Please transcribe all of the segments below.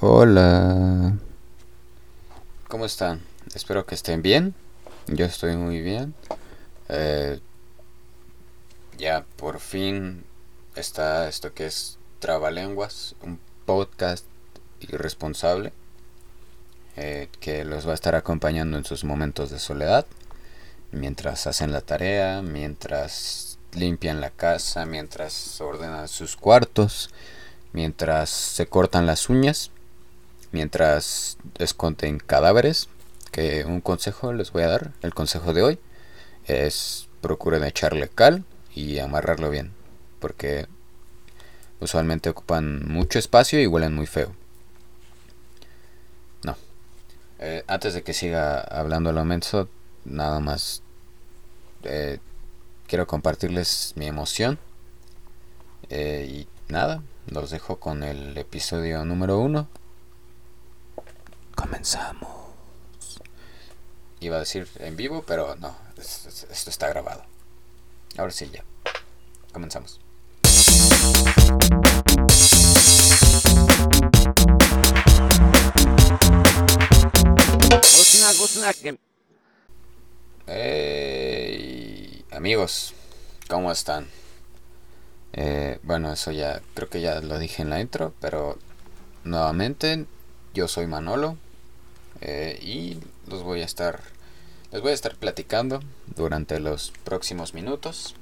Hola. ¿Cómo están? Espero que estén bien. Yo estoy muy bien. Eh, ya por fin está esto que es Trabalenguas, un podcast irresponsable eh, que los va a estar acompañando en sus momentos de soledad, mientras hacen la tarea, mientras limpian la casa, mientras ordenan sus cuartos, mientras se cortan las uñas mientras esconden cadáveres, que un consejo les voy a dar, el consejo de hoy, es procuren echarle cal y amarrarlo bien, porque usualmente ocupan mucho espacio y huelen muy feo. No. Eh, antes de que siga hablando lo menso, nada más eh, quiero compartirles mi emoción. Eh, y nada, los dejo con el episodio número uno Comenzamos. Iba a decir en vivo, pero no, esto está grabado. Ahora sí, ya. Comenzamos. Hey, amigos, ¿cómo están? Eh, bueno, eso ya creo que ya lo dije en la intro, pero nuevamente yo soy Manolo eh, y los voy a estar les voy a estar platicando durante los próximos minutos.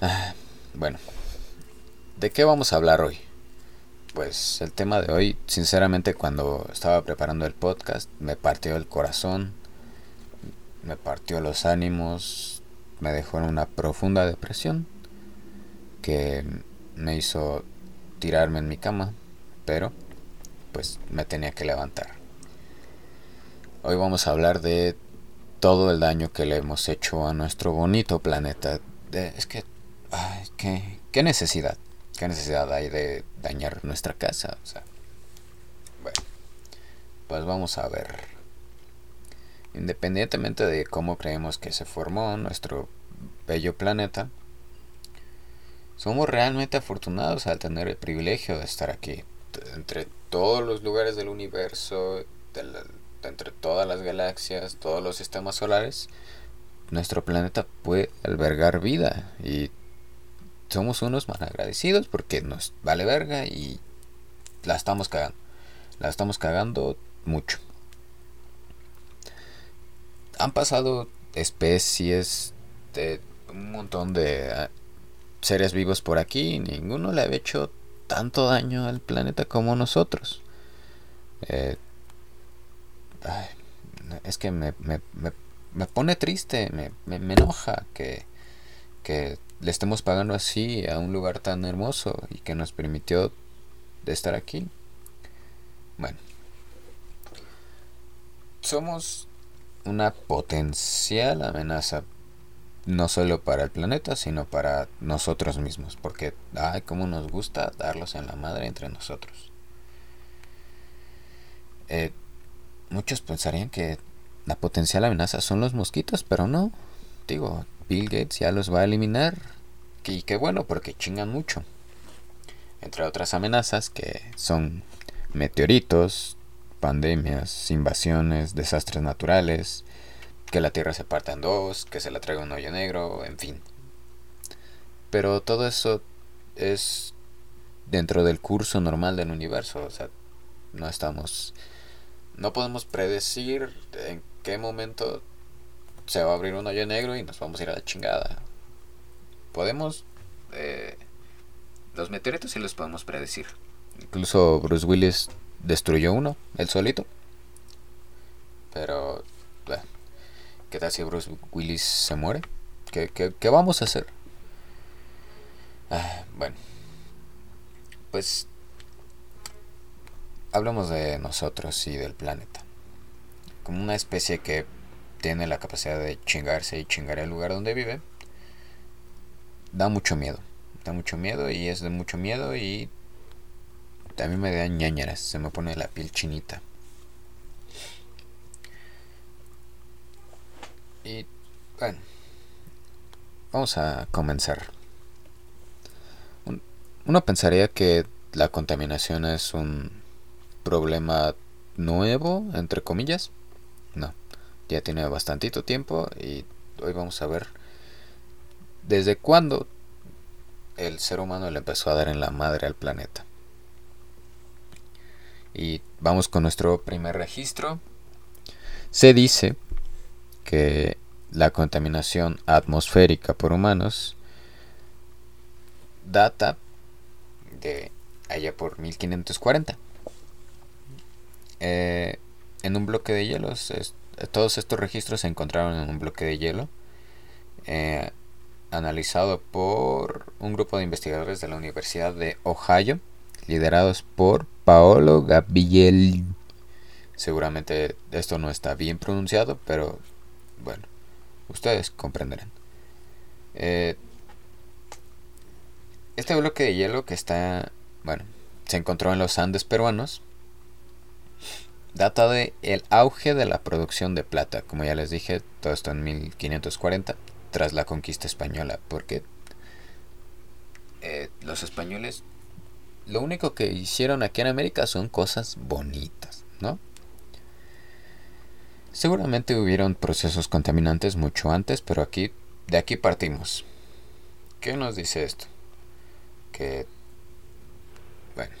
Ah, bueno, ¿de qué vamos a hablar hoy? Pues el tema de hoy, sinceramente cuando estaba preparando el podcast, me partió el corazón, me partió los ánimos, me dejó en una profunda depresión que me hizo tirarme en mi cama pero pues me tenía que levantar. Hoy vamos a hablar de todo el daño que le hemos hecho a nuestro bonito planeta. es que, ay, ¿qué, ¿qué, necesidad? ¿Qué necesidad hay de dañar nuestra casa? Bueno, pues vamos a ver. Independientemente de cómo creemos que se formó nuestro bello planeta, somos realmente afortunados al tener el privilegio de estar aquí entre todos los lugares del universo, entre todas las galaxias, todos los sistemas solares, nuestro planeta puede albergar vida y somos unos mal agradecidos porque nos vale verga y la estamos cagando. La estamos cagando mucho. Han pasado especies de un montón de ah, seres vivos por aquí ninguno le ha hecho tanto daño al planeta como nosotros. Eh, es que me, me, me, pone triste, me, me, enoja que, que le estemos pagando así a un lugar tan hermoso y que nos permitió estar aquí. Bueno, somos una potencial amenaza no solo para el planeta, sino para nosotros mismos, porque, ay, cómo nos gusta darlos en la madre entre nosotros. Eh, muchos pensarían que la potencial amenaza son los mosquitos, pero no. Digo, Bill Gates ya los va a eliminar. Y qué bueno, porque chingan mucho. Entre otras amenazas que son meteoritos, pandemias, invasiones, desastres naturales, que la Tierra se parta en dos, que se la traiga un hoyo negro, en fin. Pero todo eso es dentro del curso normal del universo, o sea, no estamos no podemos predecir en qué momento se va a abrir un hoyo negro y nos vamos a ir a la chingada. Podemos eh, los meteoritos sí los podemos predecir. Incluso Bruce Willis destruyó uno, él solito. Pero ¿Qué tal si Bruce Willis se muere? ¿Qué, qué, vamos a hacer? Ah, bueno, pues hablamos de nosotros y del planeta. Como una especie que tiene la capacidad de chingarse y chingar el lugar donde vive, da mucho miedo. Da mucho miedo y es de mucho miedo y también me da ñañaras, se me pone la piel chinita. Y bueno, vamos a comenzar. Uno pensaría que la contaminación es un problema nuevo, entre comillas. No, ya tiene bastantito tiempo y hoy vamos a ver desde cuándo el ser humano le empezó a dar en la madre al planeta. Y vamos con nuestro primer registro. Se dice que la contaminación atmosférica por humanos data de allá por 1540. Eh, en un bloque de hielo, todos estos registros se encontraron en un bloque de hielo eh, analizado por un grupo de investigadores de la Universidad de Ohio, liderados por Paolo Gabriel. Seguramente esto no está bien pronunciado, pero bueno, ustedes comprenderán. Eh, este bloque de hielo que está, bueno, se encontró en los Andes peruanos, data de el auge de la producción de plata, como ya les dije, todo esto en 1540, tras la conquista española, porque eh, los españoles lo único que hicieron aquí en América son cosas bonitas, ¿no? Seguramente hubieron procesos contaminantes mucho antes, pero aquí de aquí partimos. ¿Qué nos dice esto? que, bueno,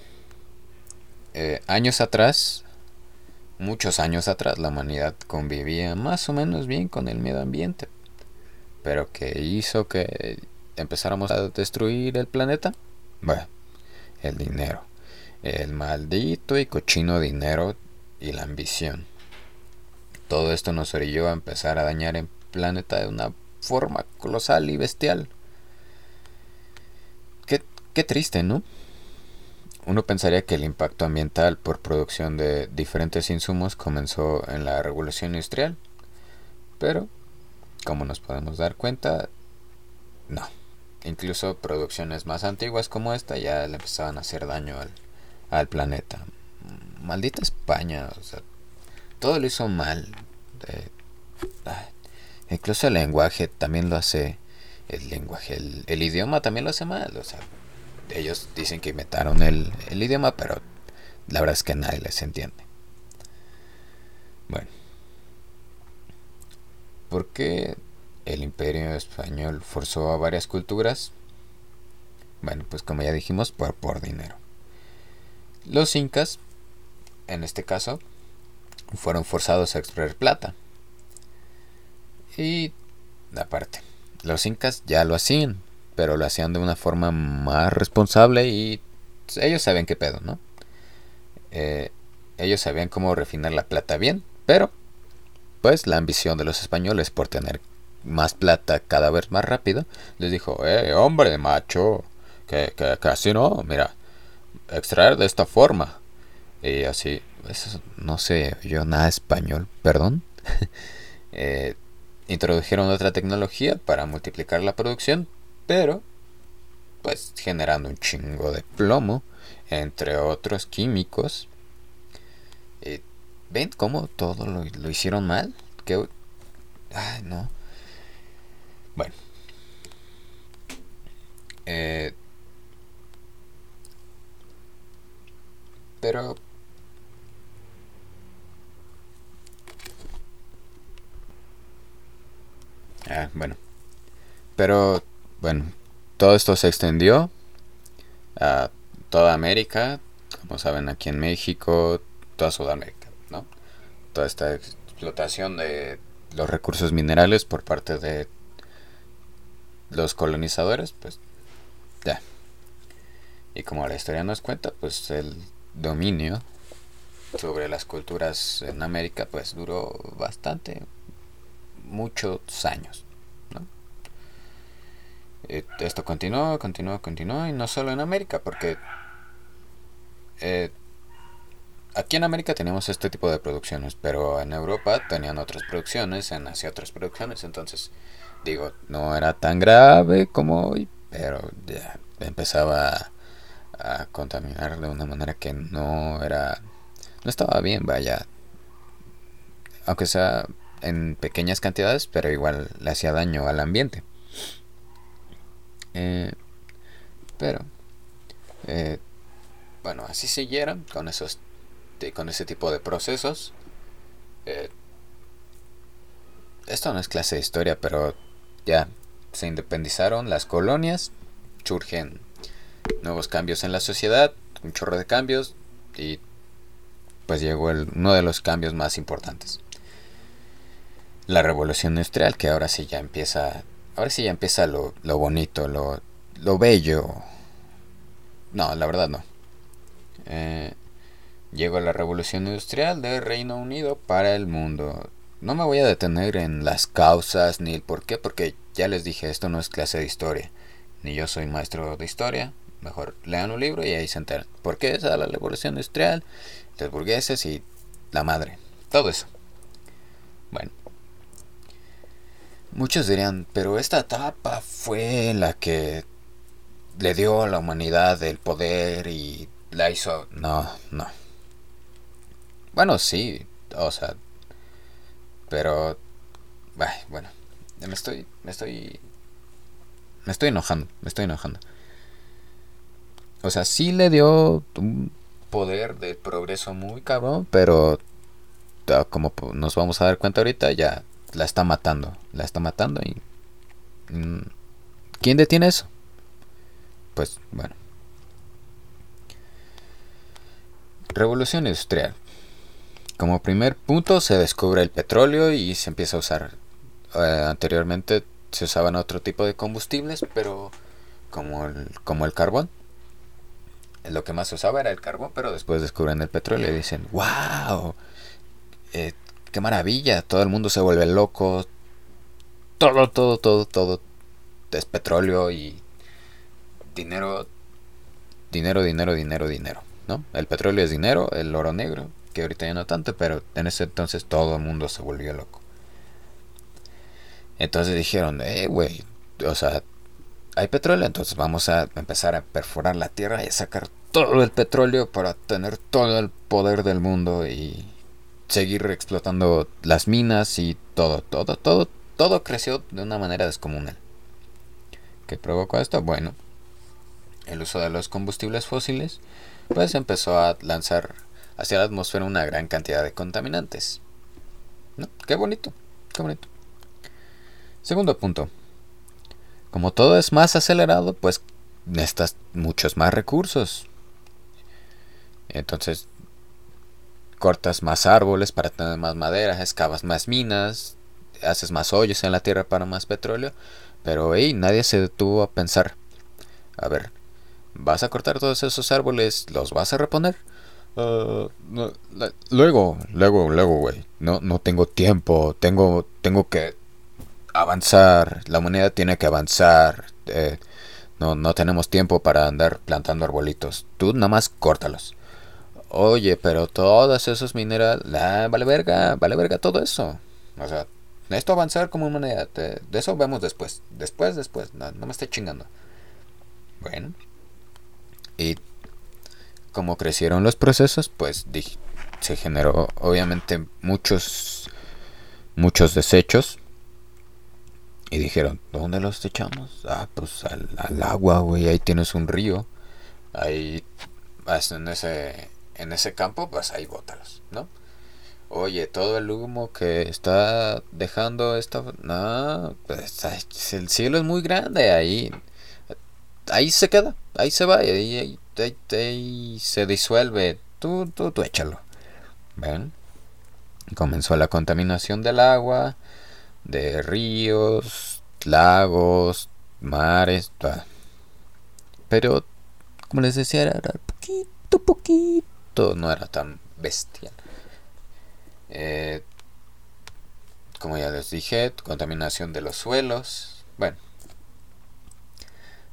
eh, años atrás, muchos años atrás, la humanidad convivía más o menos bien con el medio ambiente, pero que hizo que empezáramos a destruir el planeta, bueno, el dinero, el maldito y cochino dinero y la ambición. Todo esto nos orilló a empezar a dañar el planeta de una forma colosal y bestial. Qué triste, ¿no? Uno pensaría que el impacto ambiental por producción de diferentes insumos comenzó en la revolución industrial, pero, como nos podemos dar cuenta, no. Incluso producciones más antiguas como esta ya le empezaban a hacer daño al, planeta. Maldita España, todo lo hizo mal. incluso el lenguaje también lo hace. El lenguaje, el, el idioma también lo hace mal, o sea, ellos dicen que inventaron el, idioma, pero la verdad es que nadie les entiende. Bueno. ¿Por qué el imperio español forzó a varias culturas? Bueno, pues como ya dijimos, por, por dinero. Los incas, en este caso, fueron forzados a extraer plata. Y aparte, los incas ya lo hacían, pero lo hacían de una forma más responsable y ellos sabían qué pedo, ¿no? Eh, ellos sabían cómo refinar la plata bien, pero pues la ambición de los españoles por tener más plata cada vez más rápido, les dijo, eh, hombre, macho, que, que, así no, mira, extraer de esta forma. Y así, no sé, yo nada español, perdón. eh, introdujeron otra tecnología para multiplicar la producción, pero pues generando un chingo de plomo, entre otros químicos. Eh, ¿Ven cómo todo lo, hicieron mal? Que, ay, no. Bueno. Eh, pero Ah, bueno. Pero bueno, todo esto se extendió a toda América, como saben aquí en México, toda Sudamérica, ¿no? Toda esta explotación de los recursos minerales por parte de los colonizadores, pues ya. Y como la historia nos cuenta, pues el dominio sobre las culturas en América pues duró bastante, muchos años. Eh, esto continuó, continuó, continuó, y no solo en América, porque eh, aquí en América teníamos este tipo de producciones, pero en Europa tenían otras producciones, en Asia otras producciones, entonces digo, no era tan grave como hoy, pero ya empezaba a, contaminar de una manera que no era, no estaba bien, vaya, aunque sea en pequeñas cantidades, pero igual le hacía daño al ambiente. Eh, pero, eh, bueno, así siguieron con esos con ese tipo de procesos. Eh, esto no es clase de historia, pero ya se independizaron las colonias, surgen nuevos cambios en la sociedad, un chorro de cambios y pues llegó uno de los cambios más importantes. La revolución industrial que ahora sí ya empieza, ahora sí ya empieza lo, lo bonito, lo, lo bello. No, la verdad no. Eh, llegó la revolución industrial del Reino Unido para el mundo. No me voy a detener en las causas ni el por qué, porque ya les dije, esto no es clase de historia. Ni yo soy maestro de historia. Mejor lean un libro y ahí se enteran. ¿Por qué es la revolución industrial? Los burgueses y la madre. Todo eso. Bueno. Muchos dirían, pero esta etapa fue la que le dio a la humanidad el poder y la hizo... No, no. Bueno, sí, o sea, pero bueno, me estoy me estoy me estoy enojando, me estoy enojando. O sea, sí le dio un poder de progreso muy cabrón, pero como nos vamos a dar cuenta ahorita, ya la está matando, la está matando y mm, ¿quién detiene eso? Pues bueno. Revolución industrial. Como primer punto se descubre el petróleo y se empieza a usar. Eh, anteriormente se usaban otro tipo de combustibles, pero como el, como el carbón. Lo que más se usaba era el carbón, pero después descubren el petróleo y dicen, wow, eh, qué maravilla, todo el mundo se vuelve loco, todo, todo, todo, todo es petróleo y dinero, dinero, dinero, dinero, dinero, ¿no? El petróleo es dinero, el oro negro, que ahorita ya no tanto, pero en ese entonces todo el mundo se volvió loco. Entonces dijeron, eh, güey, o sea, hay petróleo, entonces vamos a empezar a perforar la tierra y a sacar todo el petróleo para tener todo el poder del mundo y seguir explotando las minas y todo, todo, todo, todo creció de una manera descomunal. ¿Qué provocó esto? Bueno, el uso de los combustibles fósiles, pues empezó a lanzar hacia la atmósfera una gran cantidad de contaminantes. Qué bonito, qué bonito. Segundo punto. Como todo es más acelerado, pues necesitas muchos más recursos. Entonces, cortas más árboles para tener más madera, excavas más minas, haces más hoyos en la tierra para más petróleo. Pero, hey, nadie se detuvo a pensar. A ver, ¿vas a cortar todos esos árboles? ¿Los vas a reponer? Uh, luego, luego, luego, güey. No, no tengo tiempo. Tengo, tengo que avanzar. La humanidad tiene que avanzar. Eh, no, no tenemos tiempo para andar plantando arbolitos. Tú nada más córtalos. Oye, pero todos esos minerales... Ah, vale verga, vale verga todo eso. O sea, esto avanzar como humanidad. De, eso vemos después. Después, después. No, no me esté chingando. Bueno. Y como crecieron los procesos, pues se generó obviamente muchos muchos desechos y dijeron, ¿dónde los echamos? Ah, pues al, agua, güey, ahí tienes un río. Ahí en ese en ese campo, pues ahí bótalos, ¿no? Oye, todo el humo que está dejando esta no, pues el cielo es muy grande ahí ahí se queda, ahí se va, ahí, ahí y se disuelve. Tú, tú, tú échalo. ¿Ven? Comenzó la contaminación del agua, de ríos, lagos, mares. Pero, como les decía, era poquito, poquito. No era tan bestial. Eh, como ya les dije, contaminación de los suelos. Bueno,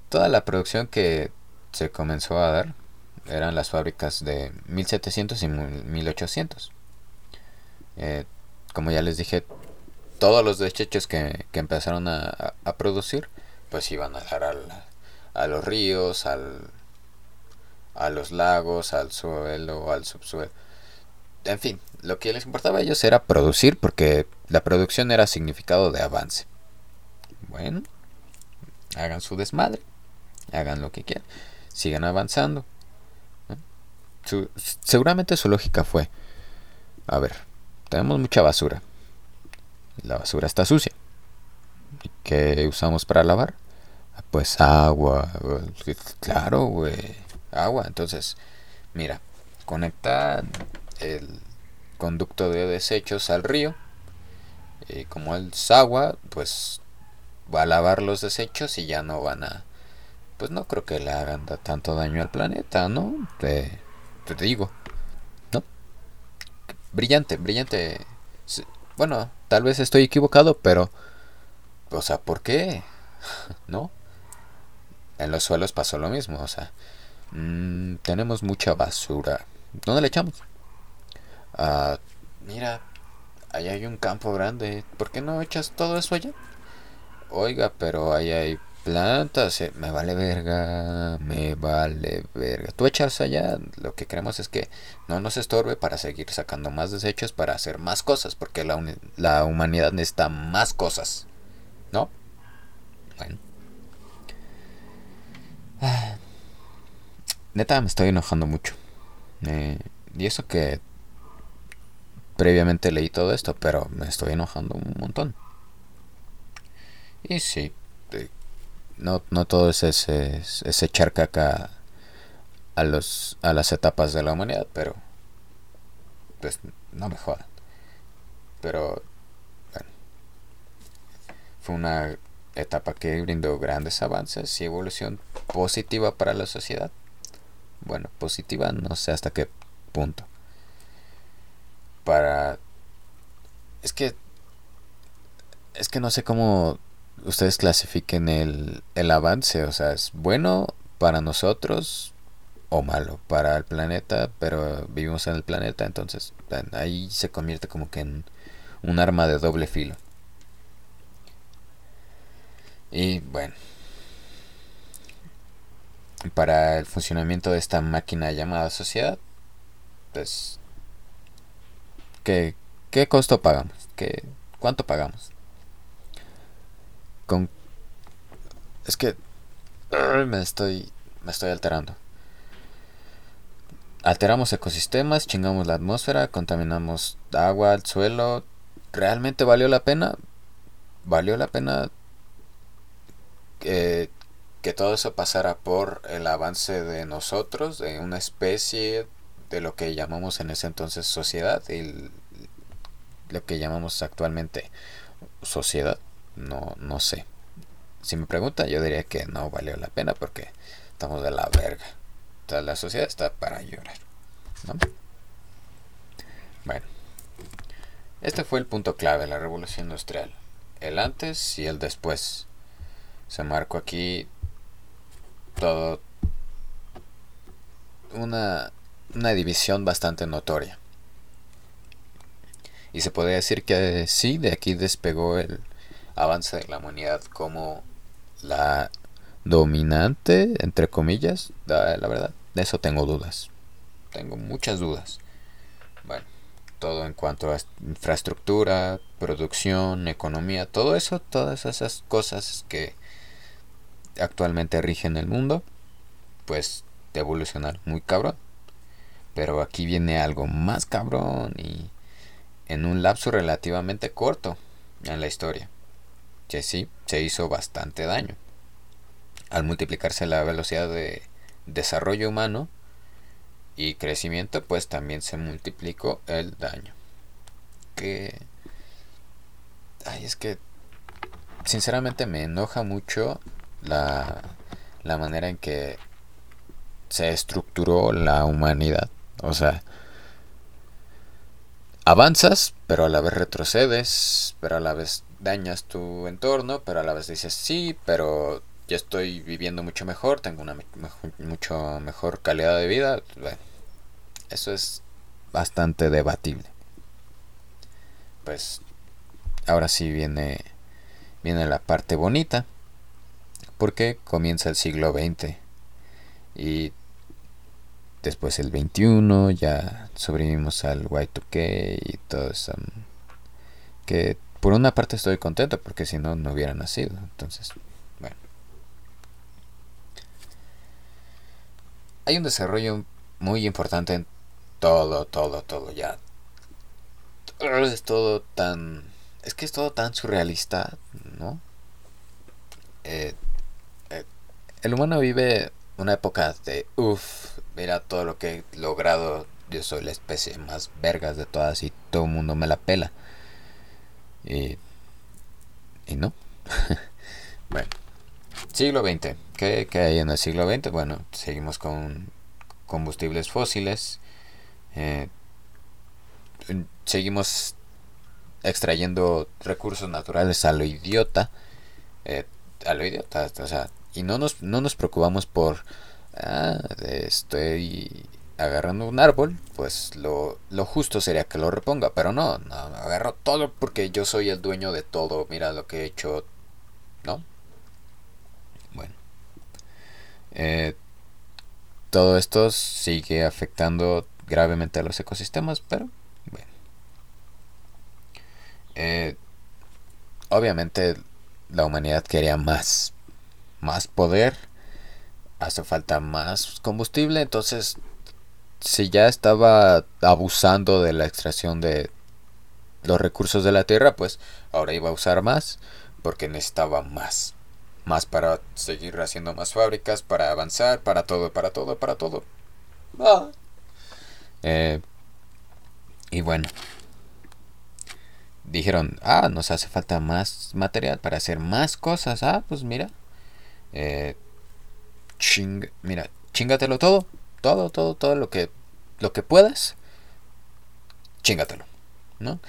toda la producción que se comenzó a dar eran las fábricas de 1700 y 1800. Eh, como ya les dije, todos los desechos que, que empezaron a, producir, pues iban a dar al, a los ríos, al, a los lagos, al suelo, al subsuelo. En fin, lo que les importaba a ellos era producir porque la producción era significado de avance. Bueno, hagan su desmadre, hagan lo que quieran sigan avanzando. seguramente su lógica fue, a ver, tenemos mucha basura. La basura está sucia. ¿Y qué usamos para lavar? Pues agua. Claro, güey. Agua. Entonces, mira, conecta el conducto de desechos al río. Y como es agua, pues va a lavar los desechos y ya no van a... Pues no creo que le hagan tanto daño al planeta, ¿no? Te, te digo. ¿No? Brillante, brillante. Bueno, tal vez estoy equivocado, pero... O sea, ¿por qué? ¿No? En los suelos pasó lo mismo, o sea... Mm, tenemos mucha basura. ¿Dónde le echamos? Ah, mira, allá hay un campo grande. ¿Por qué no echas todo eso allá? Oiga, pero ahí hay plantas. Eh, me vale verga. Me vale verga. Tú echas allá. Lo que queremos es que no nos estorbe para seguir sacando más desechos para hacer más cosas. Porque la, la humanidad necesita más cosas. ¿No? Bueno. Neta, me estoy enojando mucho. Eh, y eso que previamente leí todo esto, pero me estoy enojando un montón. Y sí, no, no todo es ese, ese echar caca a, los, a las etapas de la humanidad, pero pues no me jodan. Pero bueno, fue una etapa que brindó grandes avances y evolución positiva para la sociedad. Bueno, positiva no sé hasta qué punto para... Es que... Es que no sé cómo ustedes clasifiquen el, el avance. O sea, es bueno para nosotros o malo para el planeta, pero vivimos en el planeta, entonces ahí se convierte como que en un arma de doble filo. Y bueno, para el funcionamiento de esta máquina llamada sociedad, pues ¿Qué, qué costo pagamos? ¿Qué, ¿Cuánto pagamos? Es que me estoy, me estoy alterando. Alteramos ecosistemas, chingamos la atmósfera, contaminamos agua, el suelo. ¿Realmente valió la pena? ¿Valió la pena que, que todo eso pasara por el avance de nosotros, de una especie, de lo que llamamos en ese entonces sociedad y lo que llamamos actualmente sociedad, no, no sé. Si me pregunta, yo diría que no valió la pena porque estamos de la verga. Toda la sociedad está para llorar. Bueno, este fue el punto clave de la revolución industrial. El antes y el después. Se marcó aquí todo una una división bastante notoria. Y se podría decir que sí, de aquí despegó el avance de la humanidad como la dominante, entre comillas, la, verdad. De eso tengo dudas. Tengo muchas dudas. Bueno, todo en cuanto a infraestructura, producción, economía, todo eso, todas esas cosas que actualmente rigen el mundo, pues de evolucionar muy cabrón. Pero aquí viene algo más cabrón y en un lapso relativamente corto en la historia. Que sí, se hizo bastante daño. Al multiplicarse la velocidad de desarrollo humano y crecimiento, pues también se multiplicó el daño. Que... Ay, es que... Sinceramente me enoja mucho la, la manera en que se estructuró la humanidad o sea, avanzas, pero a la vez retrocedes, pero a la vez dañas tu entorno, pero a la vez dices sí, pero ya estoy viviendo mucho mejor, tengo una mucho mejor calidad de vida. Bueno, eso es bastante debatible. Pues ahora sí viene viene la parte bonita, porque comienza el siglo XX y después el 21, ya sobrevivimos al Y2K y todo eso. Que por una parte estoy contento porque si no, no hubiera nacido. Entonces, bueno. Hay un desarrollo muy importante en todo, todo, todo, ya. Es todo tan... Es que es todo tan surrealista, ¿no? Eh, eh, el humano vive una época de, uff, mira todo lo que he logrado, yo soy la especie más vergas de todas y todo el mundo me la pela. Y, y no. bueno, siglo XX. ¿Qué, ¿Qué, hay en el siglo XX? Bueno, seguimos con combustibles fósiles. Eh, seguimos extrayendo recursos naturales a lo idiota. Eh, a lo idiota, o sea, y no nos, no nos preocupamos por, ah, estoy agarrando un árbol, pues lo, lo, justo sería que lo reponga, pero no, no, agarro todo porque yo soy el dueño de todo, mira lo que he hecho, ¿no? Bueno, eh, todo esto sigue afectando gravemente a los ecosistemas, pero bueno. Eh, obviamente la humanidad quería más, más poder, hace falta más combustible, entonces si ya estaba abusando de la extracción de los recursos de la tierra, pues ahora iba a usar más porque necesitaba más. Más para seguir haciendo más fábricas, para avanzar, para todo, para todo, para todo. Ah. Eh, y bueno, dijeron, ah, nos hace falta más material para hacer más cosas. Ah, pues mira, eh, ching, mira, chingatelo todo, todo, todo, todo lo que, lo que puedas, chingatelo, ¿no?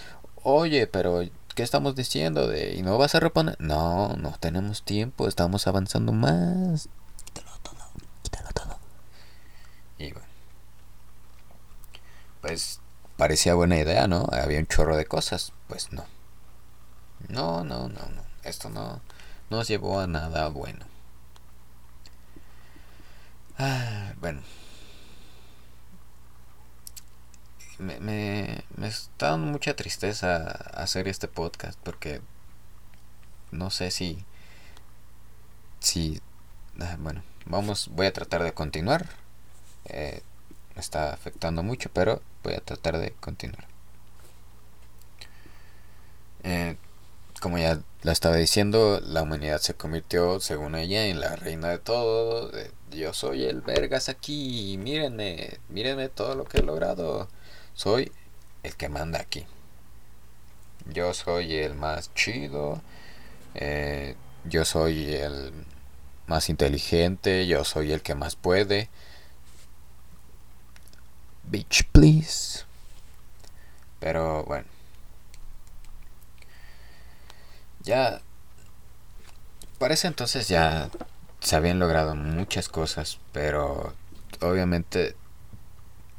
Oye, pero ¿qué estamos diciendo? De, ¿Y no vas a reponer? No, no tenemos tiempo, estamos avanzando más. Quítalo todo, quítalo todo. Y bueno, pues parecía buena idea, ¿no? Había un chorro de cosas, pues no. No, no, no, no. Esto no nos llevó a nada bueno. Ah, bueno. Me, me, me está dando mucha tristeza hacer este podcast porque no sé si si ah, bueno vamos voy a tratar de continuar eh, me está afectando mucho pero voy a tratar de continuar eh, como ya la estaba diciendo, la humanidad se convirtió, según ella, en la reina de todo. yo soy el vergas aquí, mírenme, mírenme todo lo que he logrado. Soy el que manda aquí. Yo soy el más chido. Eh, yo soy el más inteligente. Yo soy el que más puede. Bitch, please. Pero bueno. Ya, parece entonces ya se habían logrado muchas cosas, pero obviamente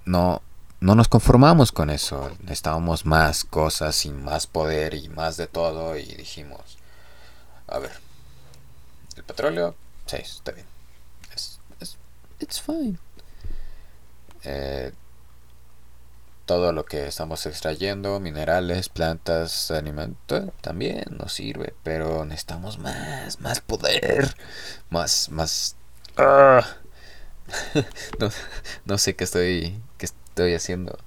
no, no nos conformamos con eso. Necesitábamos más cosas y más poder y más de todo y dijimos, a ver, el petróleo, sí, está bien. Es, es, it's fine. Eh, todo lo que estamos extrayendo, minerales, plantas, alimentos, también nos sirve, pero necesitamos más, más poder, más, más... Ah. no, sé qué estoy, estoy haciendo.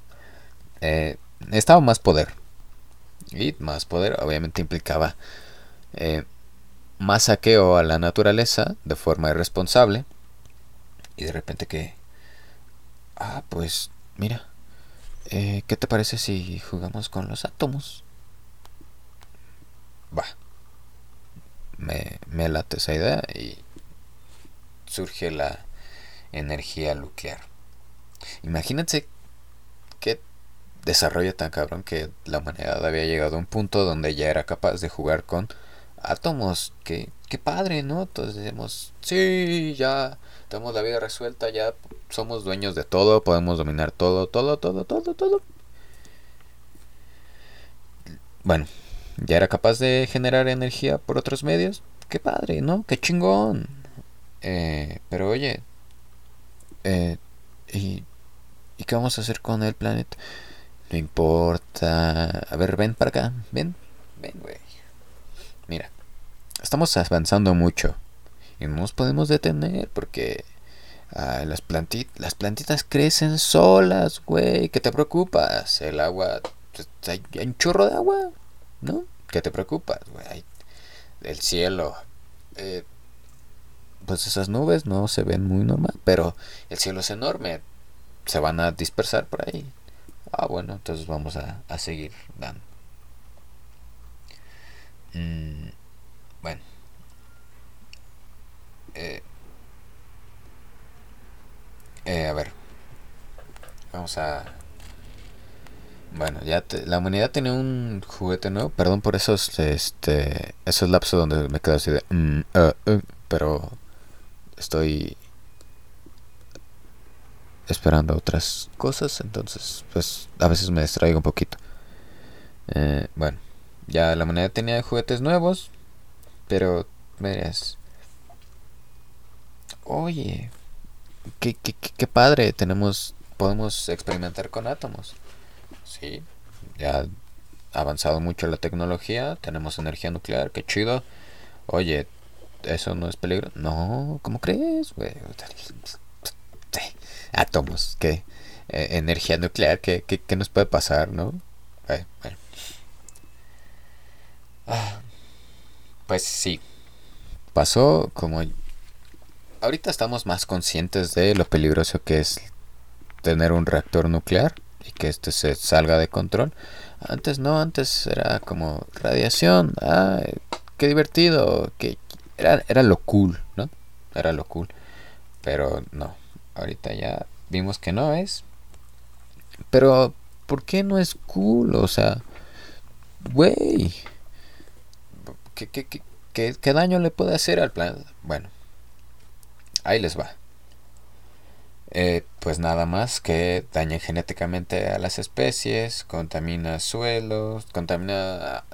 Eh, necesitaba más poder. Y más poder obviamente implicaba eh, más saqueo a la naturaleza de forma irresponsable. Y de repente que... Ah, pues mira eh, ¿Qué te parece si jugamos con los átomos? Va. Me, me late esa idea y surge la energía nuclear. Imagínense desarrollo tan cabrón que la humanidad había llegado a un punto donde ya era capaz de jugar con átomos. Que, qué padre, ¿no? Entonces decimos, sí, ya tenemos la vida resuelta, ya somos dueños de todo, podemos dominar todo, todo, todo, todo, todo. Bueno, ya era capaz de generar energía por otros medios. Qué padre, ¿no? Qué chingón. Eh, pero oye, eh, ¿y, ¿y qué vamos a hacer con el planeta? No importa. A ver, ven para acá. Ven, ven, güey. Mira, estamos avanzando mucho y no nos podemos detener porque las, plantitas, las plantitas crecen solas, güey. ¿Qué te preocupas? El agua. Pues, hay, un chorro de agua, ¿no? ¿Qué te preocupas, güey? El cielo. Eh, pues esas nubes no se ven muy normal, pero el cielo es enorme. Se van a dispersar por ahí. Ah, bueno, entonces vamos a, a seguir dando. Mm, bueno. Eh, eh, a ver. Vamos a... Bueno, ya la humanidad tiene un juguete nuevo. Perdón por esos, este, esos lapsos donde me quedo así de... Mm, uh, uh, pero estoy esperando otras cosas, entonces pues a veces me distraigo un poquito. Eh, bueno, ya la humanidad tenía juguetes nuevos, pero miras, oye, qué, qué, qué padre, tenemos, podemos experimentar con átomos. Sí, ya ha avanzado mucho la tecnología, tenemos energía nuclear, qué chido. Oye, ¿eso no es peligro? No, ¿cómo crees, Átomos, ¿qué? Eh, energía nuclear, ¿qué, ¿qué, nos puede pasar, no? Ah, pues sí, pasó como ahorita estamos más conscientes de lo peligroso que es tener un reactor nuclear y que este se salga de control. Antes no, antes era como radiación, ah, qué divertido, que era, era lo cool, ¿no? Era lo cool. Pero no, ahorita ya vimos que no es. Pero, ¿por qué no es cool? O sea, güey, ¿qué, qué, qué, qué daño le puede hacer al planeta? Bueno, Ahí les va. Eh, pues nada más que daña genéticamente a las especies, contamina suelos, contamina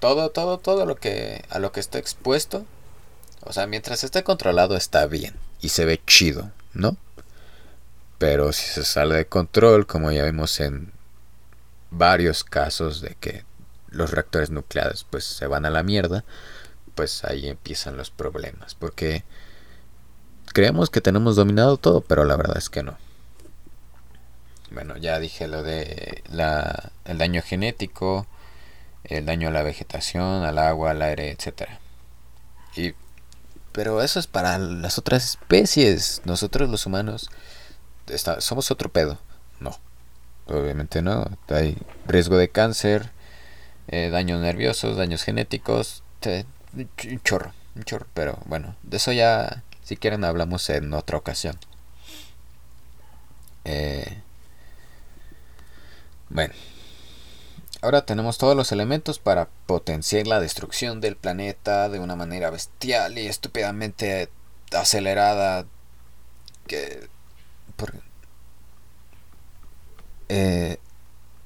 todo, todo, todo lo que a lo que está expuesto. O sea, mientras esté controlado está bien y se ve chido, ¿no? Pero si se sale de control, como ya vimos en varios casos de que los reactores nucleares pues se van a la mierda, pues ahí empiezan los problemas, porque creemos que tenemos dominado todo, pero la verdad es que no. Bueno, ya dije lo de la, el daño genético, el daño a la vegetación, al agua, al aire, etc. Y, pero eso es para las otras especies. Nosotros los humanos somos otro pedo. No, obviamente no. Hay riesgo de cáncer, eh, daños nerviosos, daños genéticos, un chorro, un chorro. Pero bueno, de eso ya si quieren hablamos en otra ocasión. Eh, bueno. Ahora tenemos todos los elementos para potenciar la destrucción del planeta de una manera bestial y estúpidamente acelerada. Que. Eh,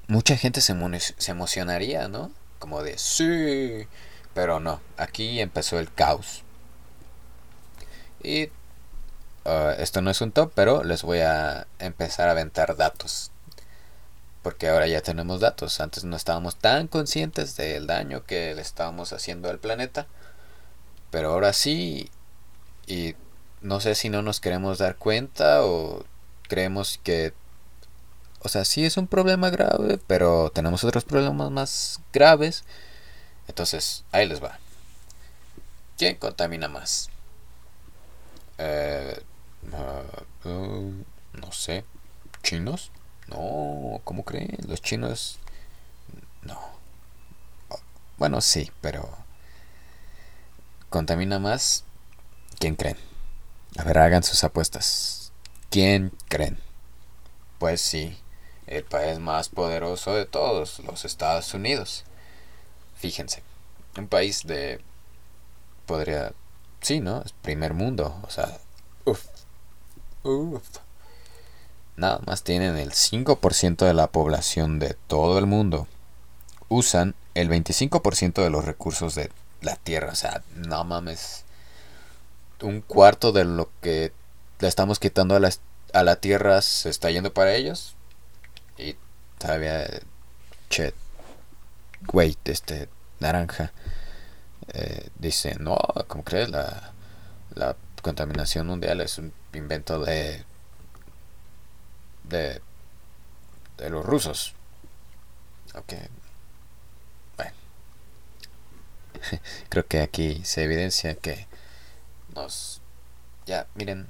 mucha gente se, se emocionaría, ¿no? Como de sí. Pero no, aquí empezó el caos. Y uh, esto no es un top, pero les voy a empezar a aventar datos. Porque ahora ya tenemos datos. Antes no estábamos tan conscientes del daño que le estábamos haciendo al planeta. Pero ahora sí. Y no sé si no nos queremos dar cuenta o creemos que... O sea, sí es un problema grave, pero tenemos otros problemas más graves. Entonces, ahí les va. ¿Quién contamina más? Eh, uh, no sé. ¿Chinos? No, ¿cómo creen? Los chinos... No. Bueno, sí, pero... ¿Contamina más? ¿Quién creen? A ver, hagan sus apuestas. ¿Quién creen? Pues sí, el país más poderoso de todos, los Estados Unidos. Fíjense, un país de... podría sí, ¿no? Es primer mundo, o sea, uff, uff. Nada más tienen el 5% de la población de todo el mundo. Usan el 25% de los recursos de la Tierra, o sea, no mames. Un cuarto de lo que le estamos quitando a la, a la Tierra se está yendo para ellos. Y todavía, che, wait, este, naranja. Eh, dice, no, ¿cómo crees? La, la contaminación mundial es un invento de de de los rusos. Ok. Bueno. Creo que aquí se evidencia que nos ya, miren,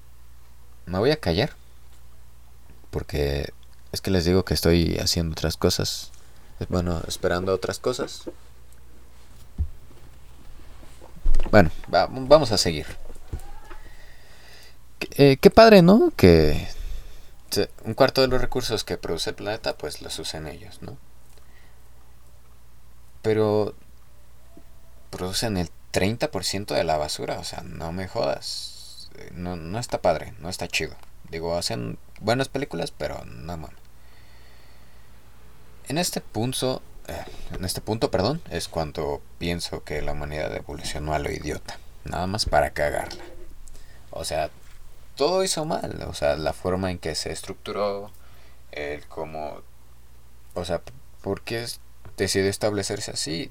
me voy a callar porque es que les digo que estoy haciendo otras cosas. Bueno, esperando otras cosas. Bueno, vamos a seguir. Eh, qué padre, ¿no? Que un cuarto de los recursos que produce el planeta, pues los usen ellos, ¿no? Pero producen el 30% de la basura, o sea, no me jodas. No, no está padre, no está chido. Digo, hacen buenas películas, pero no mames. En este punto, eh, en este punto, perdón, es cuando pienso que la humanidad evolucionó a lo idiota, nada más para cagarla. O sea, todo hizo mal, o sea, la forma en que se estructuró, el cómo, o sea, ¿por qué decidió establecerse así?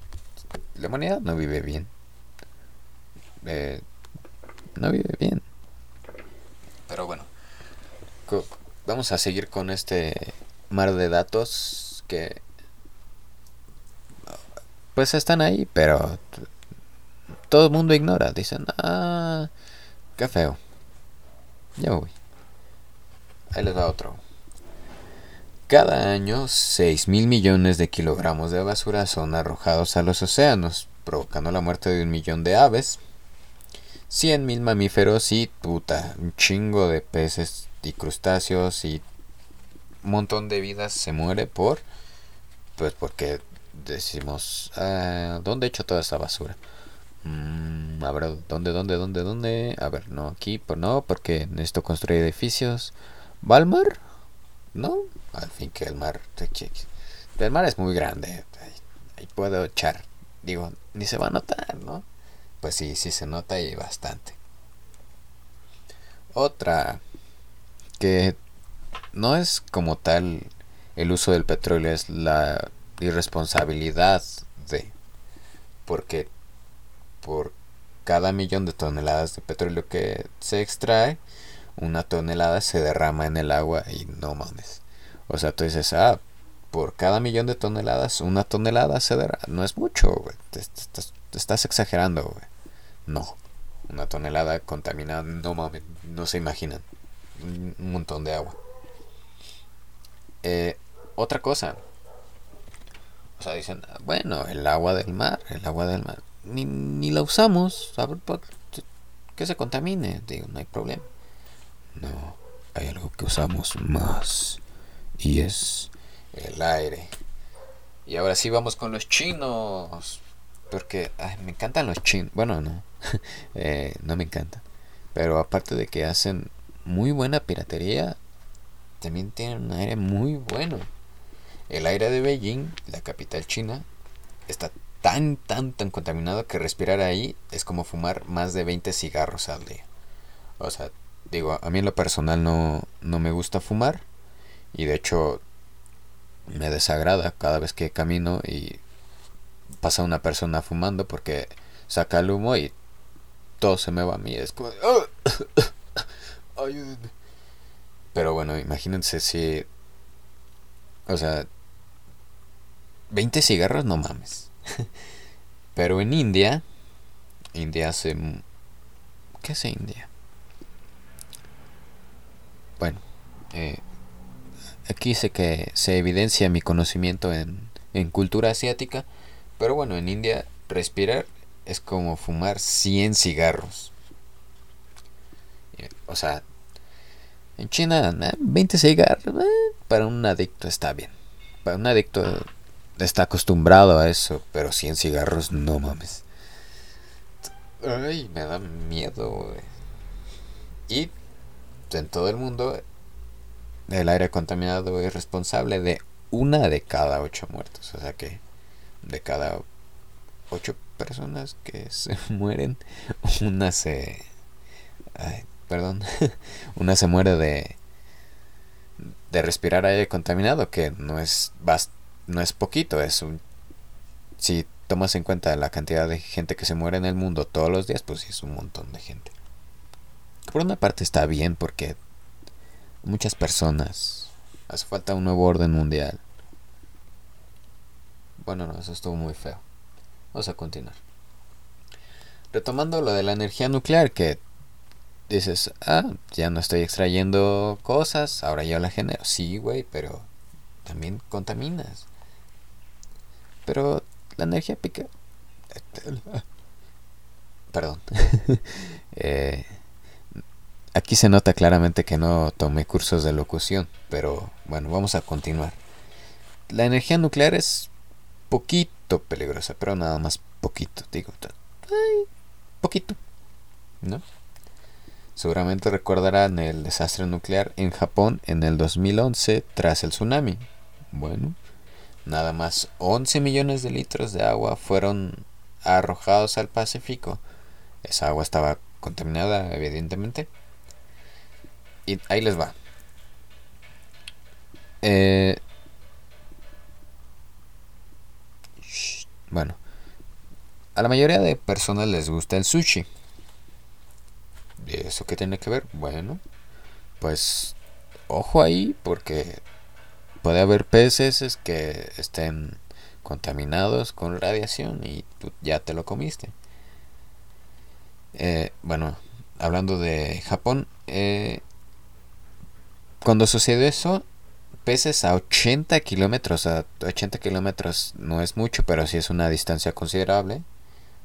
La humanidad no vive bien. Eh, no vive bien. Pero bueno, vamos a seguir con este mar de datos que pues están ahí, pero todo el mundo ignora. Dicen, ah, qué feo. Ya voy. Ahí les va otro. Cada año 6 mil millones de kilogramos de basura son arrojados a los océanos, provocando la muerte de un millón de aves, 100 mil mamíferos y puta, un chingo de peces y crustáceos y un montón de vidas se muere por pues porque decimos ah, dónde he hecho toda esta basura mm, a ver dónde dónde dónde dónde. A ver no aquí pues no porque necesito construir edificios. Va al mar no al fin que el mar el mar es muy grande ahí puedo echar. Digo ni se va a notar no pues sí sí se nota y bastante otra que no es como tal el uso del petróleo, es la irresponsabilidad de, porque por cada millón de toneladas de petróleo que se extrae, una tonelada se derrama en el agua y no mames. O sea, tú dices, ah, por cada millón de toneladas, una tonelada se derrama. No es mucho, güey. Estás exagerando, güey. No. Una tonelada contaminada, no mames, no se imaginan un montón de agua. Eh, otra cosa. O sea, dicen, bueno, el agua del mar, el agua del mar. Ni, ni la usamos, que se contamine, digo, no hay problema. No, hay algo que usamos más. Y es el aire. Y ahora sí vamos con los chinos. Porque me encantan los chinos. Bueno, no. Eh, no me encanta. Pero aparte de que hacen muy buena piratería, también tienen un aire muy bueno. El aire de Beijing, la capital china, está tan, tan, tan contaminado que respirar ahí es como fumar más de 20 cigarros al día. O sea, digo, a mí en lo personal no, no me gusta fumar y de hecho me desagrada cada vez que camino y pasa una persona fumando porque saca el humo y todo se me va a mí. Es como... Pero bueno, imagínense si. O sea. 20 cigarros, no mames. Pero en India. India hace. ¿Qué hace India? Bueno. Eh, aquí sé que se evidencia mi conocimiento en, en cultura asiática. Pero bueno, en India respirar es como fumar 100 cigarros. O sea, en China 20 cigarros eh, para un adicto está bien. Para un adicto está acostumbrado a eso, pero 100 cigarros no mames. Ay, me da miedo. Y en todo el mundo el aire contaminado es responsable de una de cada ocho muertos. O sea que de cada ocho personas que se mueren, una se... Perdón, una se muere de de respirar aire contaminado, que no es no es poquito, es un si tomas en cuenta la cantidad de gente que se muere en el mundo todos los días, pues es un montón de gente. Por una parte está bien porque muchas personas hace falta un nuevo orden mundial. Bueno, no, eso estuvo muy feo. Vamos a continuar. Retomando lo de la energía nuclear que dices, ah, ya no estoy extrayendo cosas, ahora yo la genero. Sí, güey, pero también contaminas. Pero la energía pica. Perdón. Eh, aquí se nota claramente que no tomé cursos de locución, pero bueno, vamos a continuar. La energía nuclear es poquito peligrosa, pero nada más poquito, digo, poquito, ¿no? Seguramente recordarán el desastre nuclear en Japón en el 2011 tras el tsunami. Bueno, nada más 11 millones de litros de agua fueron arrojados al Pacífico. Esa agua estaba contaminada, evidentemente. Y ahí les va. Eh, bueno, a la mayoría de personas les gusta el sushi. ¿Eso qué tiene que ver? Bueno, pues ojo ahí porque puede haber peces que estén contaminados con radiación y tú ya te lo comiste. Eh, bueno, hablando de Japón, eh, cuando sucedió eso, peces a 80 kilómetros, a 80 kilómetros no es mucho, pero sí es una distancia considerable,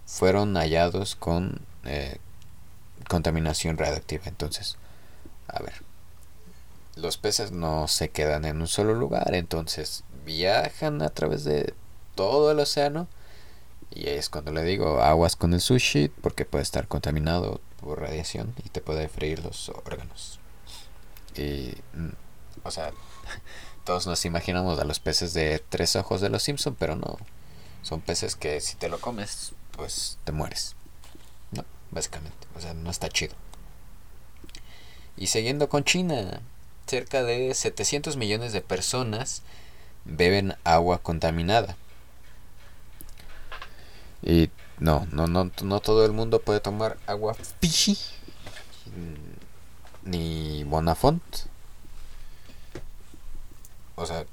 fueron hallados con eh, contaminación radiactiva. Entonces, a ver, los peces no se quedan en un solo lugar, entonces viajan a través de todo el océano. Y es cuando le digo aguas con el sushi, porque puede estar contaminado por radiación y te puede freír los órganos. Y, mm, o sea, todos nos imaginamos a los peces de tres ojos de los Simpson, pero no. Son peces que si te lo comes, pues te mueres básicamente. O sea, no está chido. Y siguiendo con China, cerca de 700 millones de personas beben agua contaminada. Y no, no, no, no todo el mundo puede tomar agua Fiji ni Bonafont. O sea,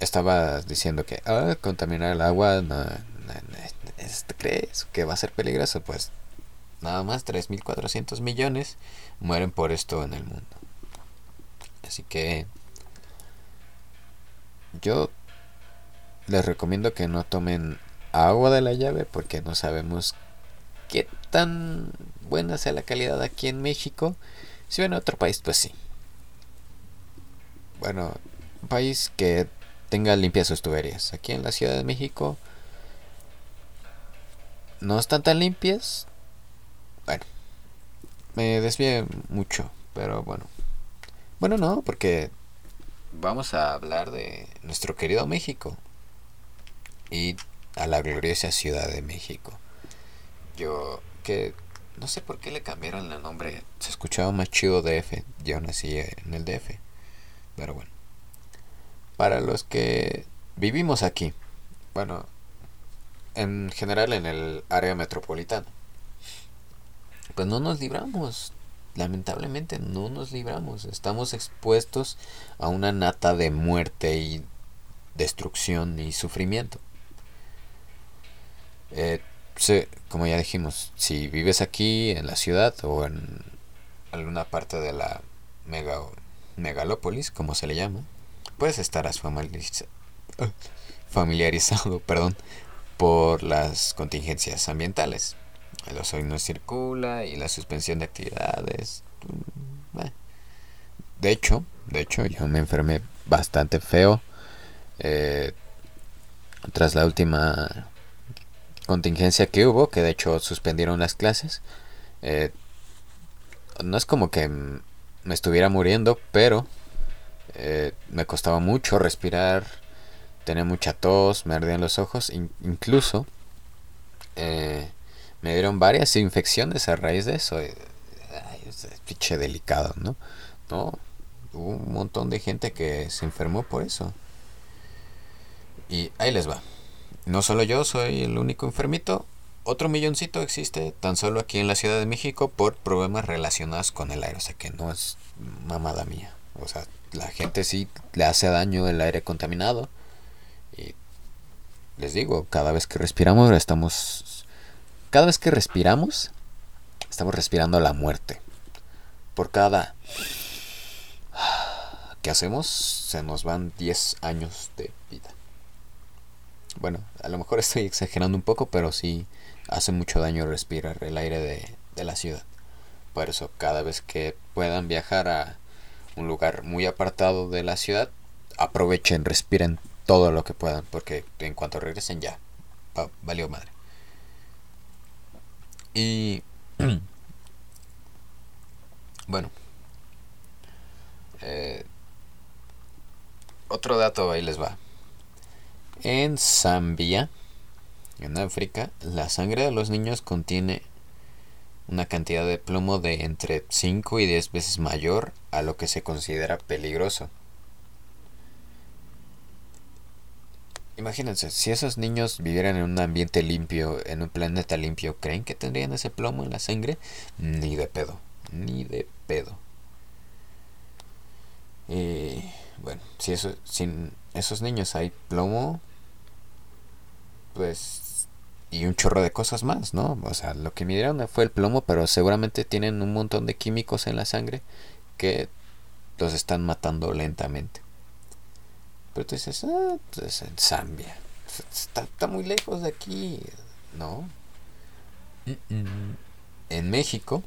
estaba diciendo que ah, contaminar el agua no, ¿te crees que va a ser peligroso? Pues nada más 3.400 millones mueren por esto en el mundo. Así que yo les recomiendo que no tomen agua de la llave porque no sabemos qué tan buena sea la calidad aquí en México. Si ven a otro país, pues sí. Bueno, un país que tenga limpias sus tuberías. Aquí en la Ciudad de México no están tan limpias. Bueno, me desvié mucho, pero bueno. Bueno, no, porque vamos a hablar de nuestro querido México y a la gloriosa Ciudad de México. Yo que no sé por qué le cambiaron el nombre. Se escuchaba más chido DF. Yo nací en el DF. Pero bueno. Para los que vivimos aquí. Bueno, en general en el área metropolitana. Pues no nos libramos, lamentablemente no nos libramos, estamos expuestos a una nata de muerte y destrucción y sufrimiento. Eh, como ya dijimos, si vives aquí en la ciudad o en alguna parte de la mega, megalópolis, como se le llama, puedes estar familiarizado perdón, por las contingencias ambientales. El ozono no circula y la suspensión de actividades. Mm, de hecho, de hecho, yo me enfermé bastante feo eh, tras la última contingencia que hubo, que de hecho suspendieron las clases. Eh, no es como que me estuviera muriendo, pero eh, me costaba mucho respirar tenía mucha tos, me ardían los ojos, incluso eh, me dieron varias infecciones a raíz de eso. Ay, es pinche delicado, ¿no? No, hubo un montón de gente que se enfermó por eso. Y ahí les va. No solo yo soy el único enfermito. Otro milloncito existe tan solo aquí en la Ciudad de México por problemas relacionados con el aire. O sea que no es mamada mía. O sea, la gente sí le hace daño el aire contaminado. Y les digo, cada vez que respiramos estamos... Cada vez que respiramos, estamos respirando la muerte. Por cada... que hacemos? Se nos van 10 años de vida. Bueno, a lo mejor estoy exagerando un poco, pero sí hace mucho daño respirar el aire de, de la ciudad. Por eso, cada vez que puedan viajar a un lugar muy apartado de la ciudad, aprovechen, respiren todo lo que puedan, porque en cuanto regresen ya, valió madre. Y bueno, eh, otro dato ahí les va. En Zambia, en África, la sangre de los niños contiene una cantidad de plomo de entre 5 y 10 veces mayor a lo que se considera peligroso. Imagínense, si esos niños vivieran en un ambiente limpio, en un planeta limpio, ¿creen que tendrían ese plomo en la sangre? Ni de pedo, ni de pedo. Y bueno, si eso, sin esos niños hay plomo, pues y un chorro de cosas más, ¿no? O sea, lo que midieron fue el plomo, pero seguramente tienen un montón de químicos en la sangre que los están matando lentamente. Pero tú dices, ah, pues en Zambia. Está, muy lejos de aquí. No. En México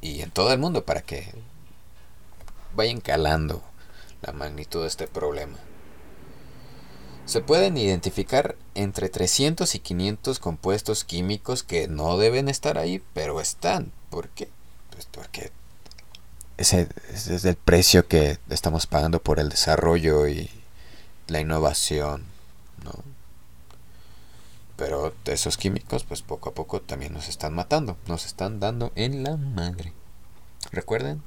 y en todo el mundo para que vayan calando la magnitud de este problema. Se pueden identificar entre 300 y 500 compuestos químicos que no deben estar ahí, pero están. ¿Por qué? Pues porque ese, es el precio que estamos pagando por el desarrollo y la innovación, ¿no? Pero esos químicos, pues poco a poco también nos están matando, nos están dando en la madre. ¿Recuerden?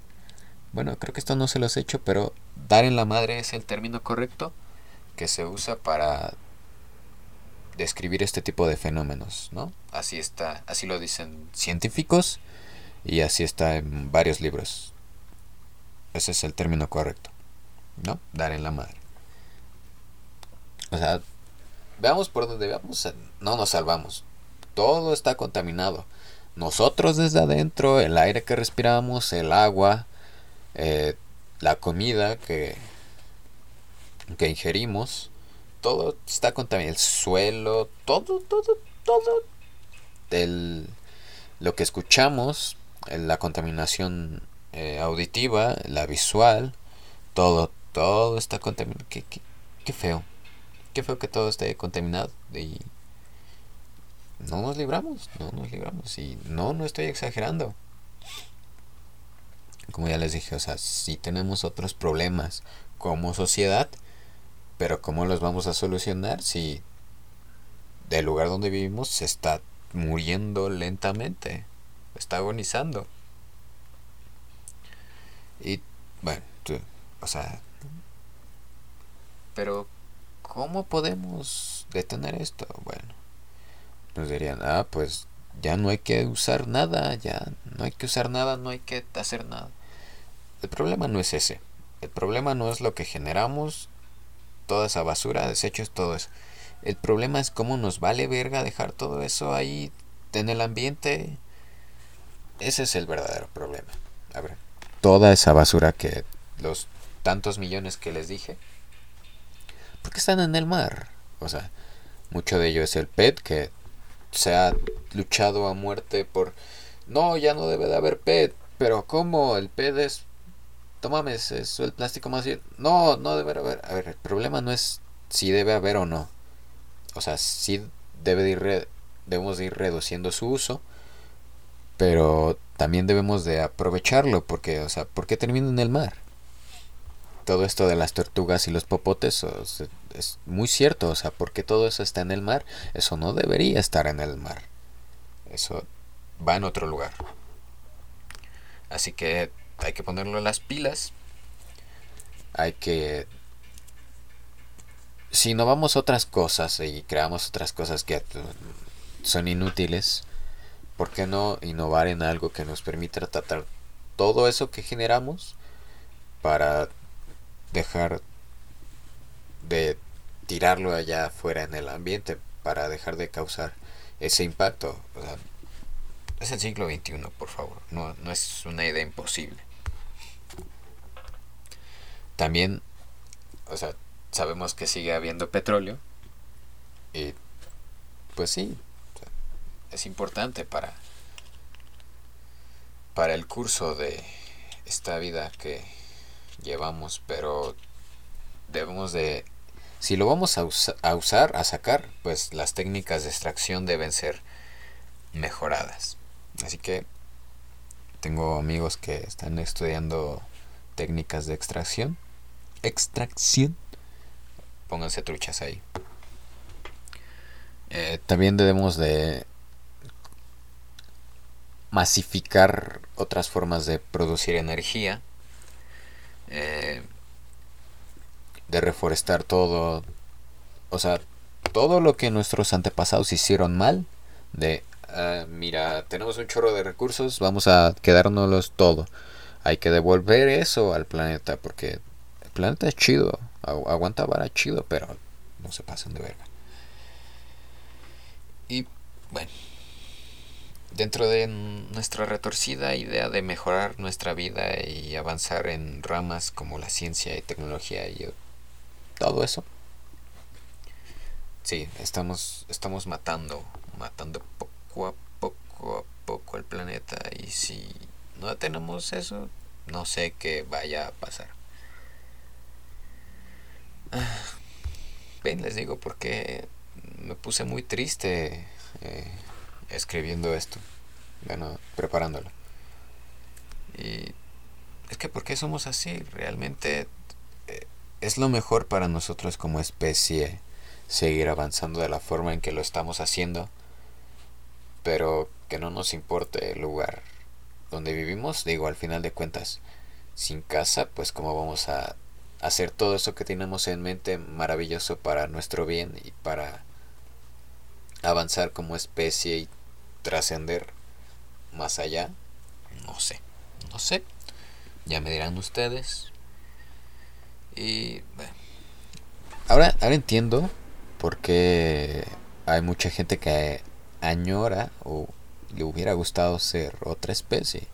Bueno, creo que esto no se los he hecho, pero dar en la madre es el término correcto que se usa para describir este tipo de fenómenos, ¿no? Así está, así lo dicen científicos y así está en varios libros. Ese es el término correcto, ¿no? Dar en la madre. O sea, veamos por dónde veamos, no nos salvamos. Todo está contaminado. Nosotros desde adentro, el aire que respiramos, el agua, eh, la comida que que ingerimos, todo está contaminado. El suelo, todo, todo, todo. El, lo que escuchamos, la contaminación eh, auditiva, la visual, todo, todo está contaminado. Qué, qué, qué feo. Qué feo que todo esté contaminado. Y no nos libramos, no nos libramos. Y no, no estoy exagerando. Como ya les dije, o sea, si tenemos otros problemas como sociedad, pero ¿cómo los vamos a solucionar si del lugar donde vivimos se está muriendo lentamente? Está agonizando. Y bueno, o sea, pero ¿cómo podemos detener esto? Bueno, nos dirían, ah, pues ya no hay que usar nada, ya no hay que usar nada, no hay que hacer nada. El problema no es ese. El problema no es lo que generamos toda esa basura, desechos, todo eso. El problema es cómo nos vale verga dejar todo eso ahí en el ambiente. Ese es el verdadero problema. A ver, toda esa basura que los tantos millones que les dije, ¿por qué están en el mar? O sea, mucho de ello es el PET que se ha luchado a muerte por no, ya no debe de haber PET, pero ¿cómo? El PET es tómame eso, el plástico más. No, no debe haber. A ver, el problema no es si debe haber o no. O sea, sí debe de ir debemos de ir reduciendo su uso, pero también debemos de aprovecharlo porque, o sea, ¿por qué termina en el mar? Todo esto de las tortugas y los popotes es muy cierto, o sea, porque todo eso está en el mar, eso no debería estar en el mar. Eso va en otro lugar. Así que hay que ponerlo las pilas. Hay que... Si no vamos otras cosas y creamos otras cosas que son inútiles, ¿por qué no innovar en algo que nos permita tratar todo eso que generamos para dejar de tirarlo allá afuera en el ambiente, para dejar de causar ese impacto? es el siglo XXI, por favor, no, no es una idea imposible. También, o sea, sabemos que sigue habiendo petróleo y pues sí, es importante para para el curso de esta vida que llevamos, pero debemos de si lo vamos a, a usar, a sacar, pues las técnicas de extracción deben ser mejoradas. Así que tengo amigos que están estudiando técnicas de extracción. Extracción. Pónganse truchas ahí. Eh, también debemos de masificar otras formas de producir energía. Eh, de reforestar todo. O sea, todo lo que nuestros antepasados hicieron mal. De, ah, mira, tenemos un chorro de recursos, vamos a quedárnoslos todo. Hay que devolver eso al planeta porque el planeta es chido. Aguanta vara chido, pero no se pasen de verga. Y bueno, dentro de nuestra retorcida idea de mejorar nuestra vida y avanzar en ramas como la ciencia y tecnología y todo eso, sí, estamos, estamos matando, matando poco a poco a poco el planeta y si no tenemos eso, no sé qué vaya a pasar. Ven, les digo porque me puse muy triste eh, escribiendo esto, bueno, preparándolo. Y es que ¿por qué somos así? Realmente eh, es lo mejor para nosotros como especie seguir avanzando de la forma en que lo estamos haciendo, pero que no nos importe el lugar donde vivimos, digo, al final de cuentas, sin casa, pues cómo vamos a hacer todo eso que tenemos en mente maravilloso para nuestro bien y para avanzar como especie y trascender más allá. No sé, no sé. Ya me dirán ustedes. Y bueno. Ahora, ahora entiendo por qué hay mucha gente que añora o le hubiera gustado ser otra especie.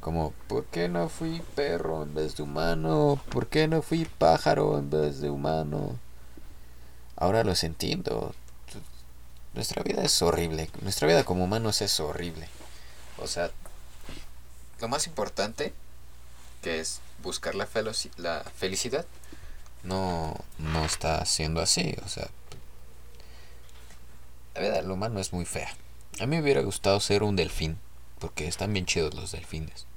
Como, ¿por qué no fui perro en vez de humano? ¿Por qué no fui pájaro en vez de humano? Ahora lo entiendo. Nuestra vida es horrible. Nuestra vida como humanos es horrible. O sea, lo más importante, que es buscar la, la felicidad, no, no está siendo así. O sea, la vida del humano es muy fea. A mí me hubiera gustado ser un delfín, porque están bien chidos los delfines.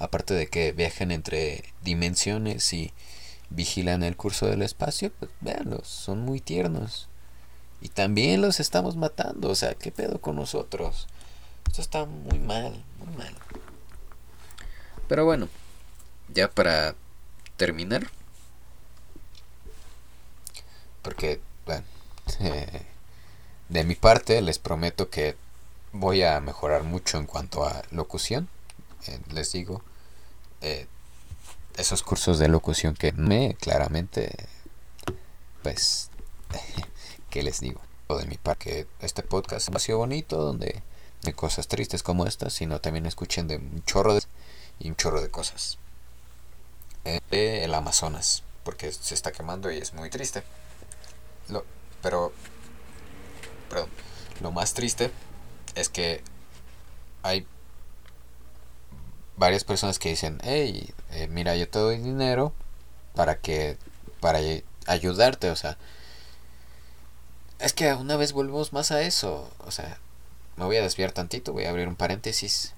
Aparte de que viajan entre dimensiones y vigilan el curso del espacio, pues véanlos, son muy tiernos. Y también los estamos matando, o sea, ¿qué pedo con nosotros? Esto está muy mal, muy mal. Pero bueno, ya para terminar, porque, bueno, de mi parte les prometo que voy a mejorar mucho en cuanto a locución. Eh, les digo, eh, esos cursos de locución que me claramente, pues, ¿qué les digo? De mi parte, este podcast ha sido bonito, donde de cosas tristes como estas, sino también escuchen de un chorro de un chorro de cosas. Eh, el Amazonas, porque se está quemando y es muy triste. Lo, pero, perdón, lo más triste es que hay varias personas que dicen, hey, eh, mira, yo te doy dinero para que, para ayudarte, o sea, es que una vez volvemos más a eso, o sea, me voy a desviar tantito, voy a abrir un paréntesis.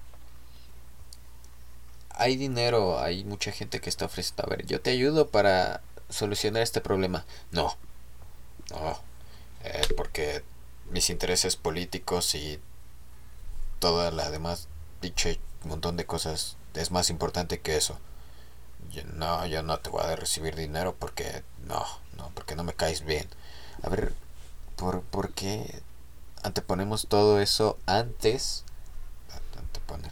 Hay dinero, hay mucha gente que está ofreciendo, a ver, yo te ayudo para solucionar este problema. No, no, eh, porque mis intereses políticos y toda la demás dicho un montón de cosas es más importante que eso. no, yo no te voy a recibir dinero porque no, no, porque no me caes bien. A ver, ¿por, por qué anteponemos todo eso antes. Anteponer.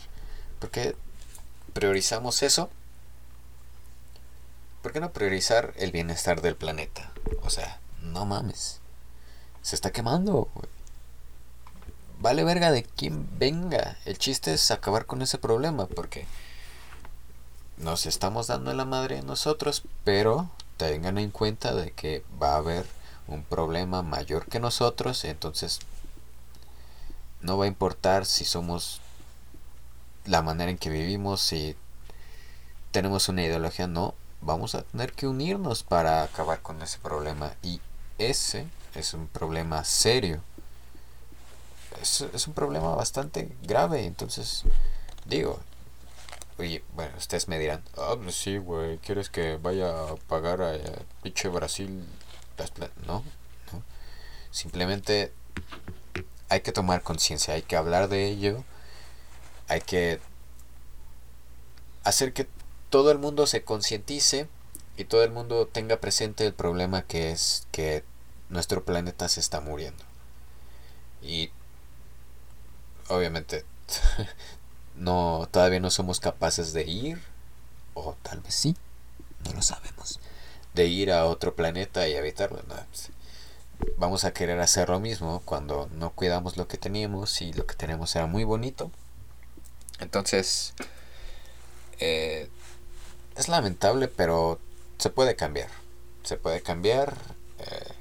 ¿Por qué priorizamos eso? ¿Por qué no priorizar el bienestar del planeta? O sea, no mames. Se está quemando, Vale verga de quien venga. El chiste es acabar con ese problema porque nos estamos dando la madre nosotros, pero tengan en cuenta de que va a haber un problema mayor que nosotros, entonces no va a importar si somos la manera en que vivimos, si tenemos una ideología, no, vamos a tener que unirnos para acabar con ese problema y ese es un problema serio. Es, es un problema bastante grave, entonces digo, Oye, bueno, ustedes me dirán, ah, pues sí, güey, ¿quieres que vaya a pagar a, pinche Brasil No, no. Simplemente hay que tomar conciencia, hay que hablar de ello, hay que hacer que todo el mundo se concientice y todo el mundo tenga presente el problema que es que nuestro planeta se está muriendo. Y obviamente no todavía no somos capaces de ir o tal vez sí, no lo sabemos, de ir a otro planeta y habitarlo. Pues, vamos a querer hacer lo mismo cuando no cuidamos lo que teníamos y lo que tenemos era muy bonito. Entonces, eh, es lamentable, pero se puede cambiar. Se puede cambiar eh,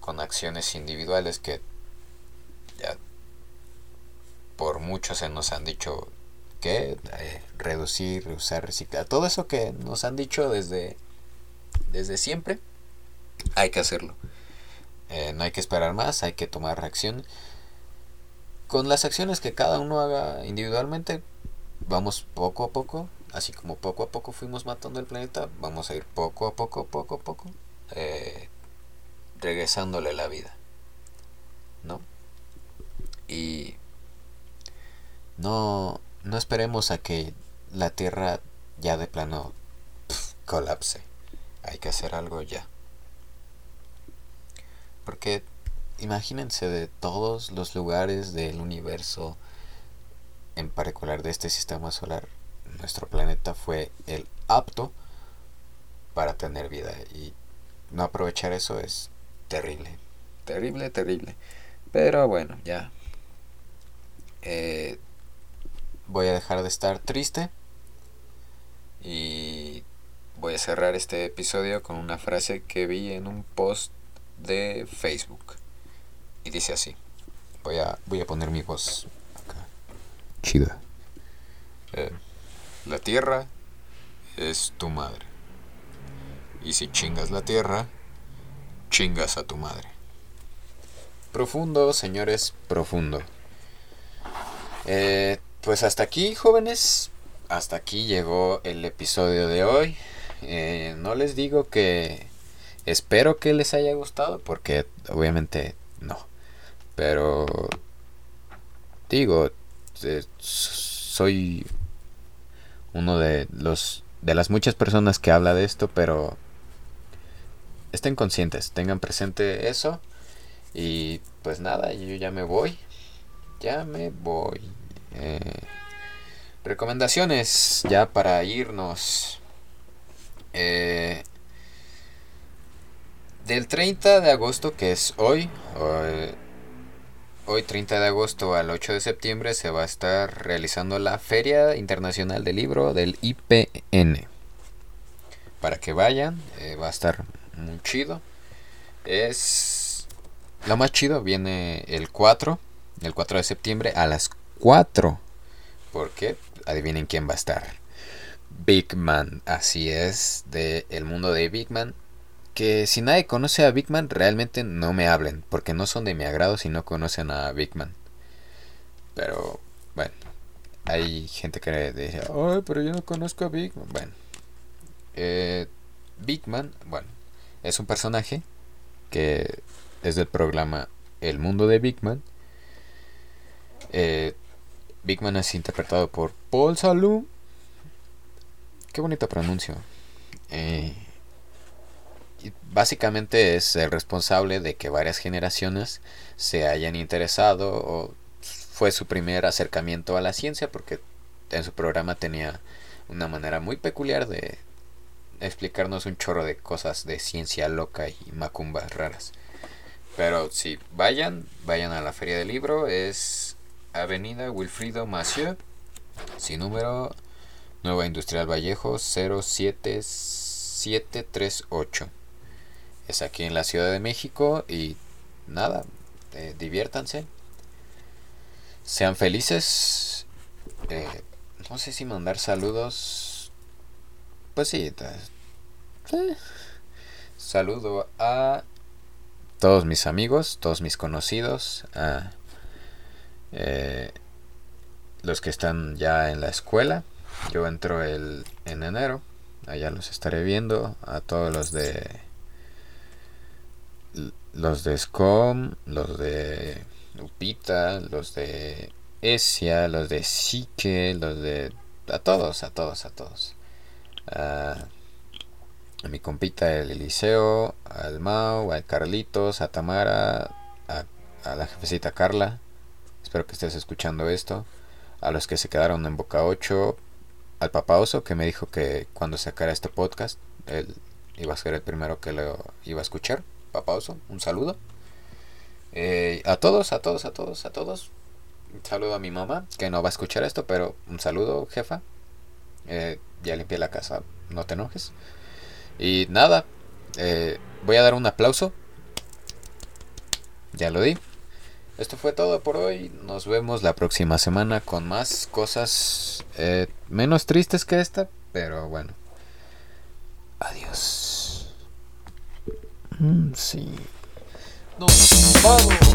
con acciones individuales que ya muchos nos han dicho que eh, reducir, usar, reciclar, todo eso que nos han dicho desde, desde siempre, hay que hacerlo. Eh, no hay que esperar más, hay que tomar acción. Con las acciones que cada uno haga individualmente, vamos poco a poco, así como poco a poco fuimos matando el planeta, vamos a ir poco a poco, poco a poco, eh, regresándole la vida. ¿No? Y no, no esperemos a que la Tierra ya de plano colapse. Hay que hacer algo ya. Porque imagínense de todos los lugares del universo, en particular de este sistema solar, nuestro planeta fue el apto para tener vida. Y no aprovechar eso es terrible. Terrible, terrible. Pero bueno, ya. Eh, voy a dejar de estar triste y voy a cerrar este episodio con una frase que vi en un post de Facebook. Y dice así. Voy a voy a poner mi voz acá. Chida. Eh, la tierra es tu madre. Y si chingas la tierra chingas a tu madre. Profundo señores profundo. Eh, pues hasta aquí, jóvenes. Hasta aquí llegó el episodio de hoy. Eh, no les digo que espero que les haya gustado, porque obviamente no. Pero digo, eh, soy uno de los de las muchas personas que habla de esto, pero estén conscientes, tengan presente eso. Y pues nada, yo ya me voy. Ya me voy. Eh, recomendaciones ya para irnos. Eh, del 30 de agosto, que es hoy, hoy, hoy 30 de agosto al 8 de septiembre, se va a estar realizando la Feria Internacional del Libro del IPN. Para que vayan, eh, va a estar muy chido. Es lo más chido, viene el 4, el 4 de septiembre a las 4. Porque adivinen quién va a estar. Big Man, así es, de el mundo de Big Man. Que si nadie conoce a Big Man, realmente no me hablen, porque no son de mi agrado si no conocen a Big Man. Pero, bueno, hay gente que dice, ay, pero yo no conozco a Big Man. Bueno, eh, Big Man, bueno, es un personaje que es del programa El Mundo de Big Man. Eh, Big Man es interpretado por Paul Salou. Qué bonito pronuncio. Eh, básicamente es el responsable de que varias generaciones se hayan interesado o fue su primer acercamiento a la ciencia porque en su programa tenía una manera muy peculiar de explicarnos un chorro de cosas de ciencia loca y macumbas raras. Pero si vayan, vayan a la feria del libro, es Avenida Wilfrido Macieu, sin número, Nueva Industrial Vallejo 07738. Es aquí en la Ciudad de México y nada, eh, diviértanse, sean felices. Eh, no sé si mandar saludos. Pues sí, saludo a todos mis amigos, todos mis conocidos, a eh, los que están ya en la escuela. Yo entro el, en enero, allá los estaré viendo, a todos los de los de SCOM, los de Upita, los de Esia, los de Sique, los de... A todos, a todos, a todos. a mi compita el Eliseo, al Mau, al Carlitos, a Tamara, a, a la jefecita Carla. Espero que estés escuchando esto. A los que se quedaron en Boca 8. Al Papa Oso que me dijo que cuando sacara este podcast, él iba a ser el primero que lo iba a escuchar. Papa Oso, un saludo. Eh, a todos, a todos, a todos, a todos. Un saludo a mi mamá, que no va a escuchar esto, pero un saludo, jefa. Eh, ya limpié la casa, no te enojes. Y nada, eh, voy a dar un aplauso. Ya lo di. Esto fue todo por hoy. Nos vemos la próxima semana con más cosas menos tristes que esta, pero bueno. Adiós. Mm, sí. Nos vamos.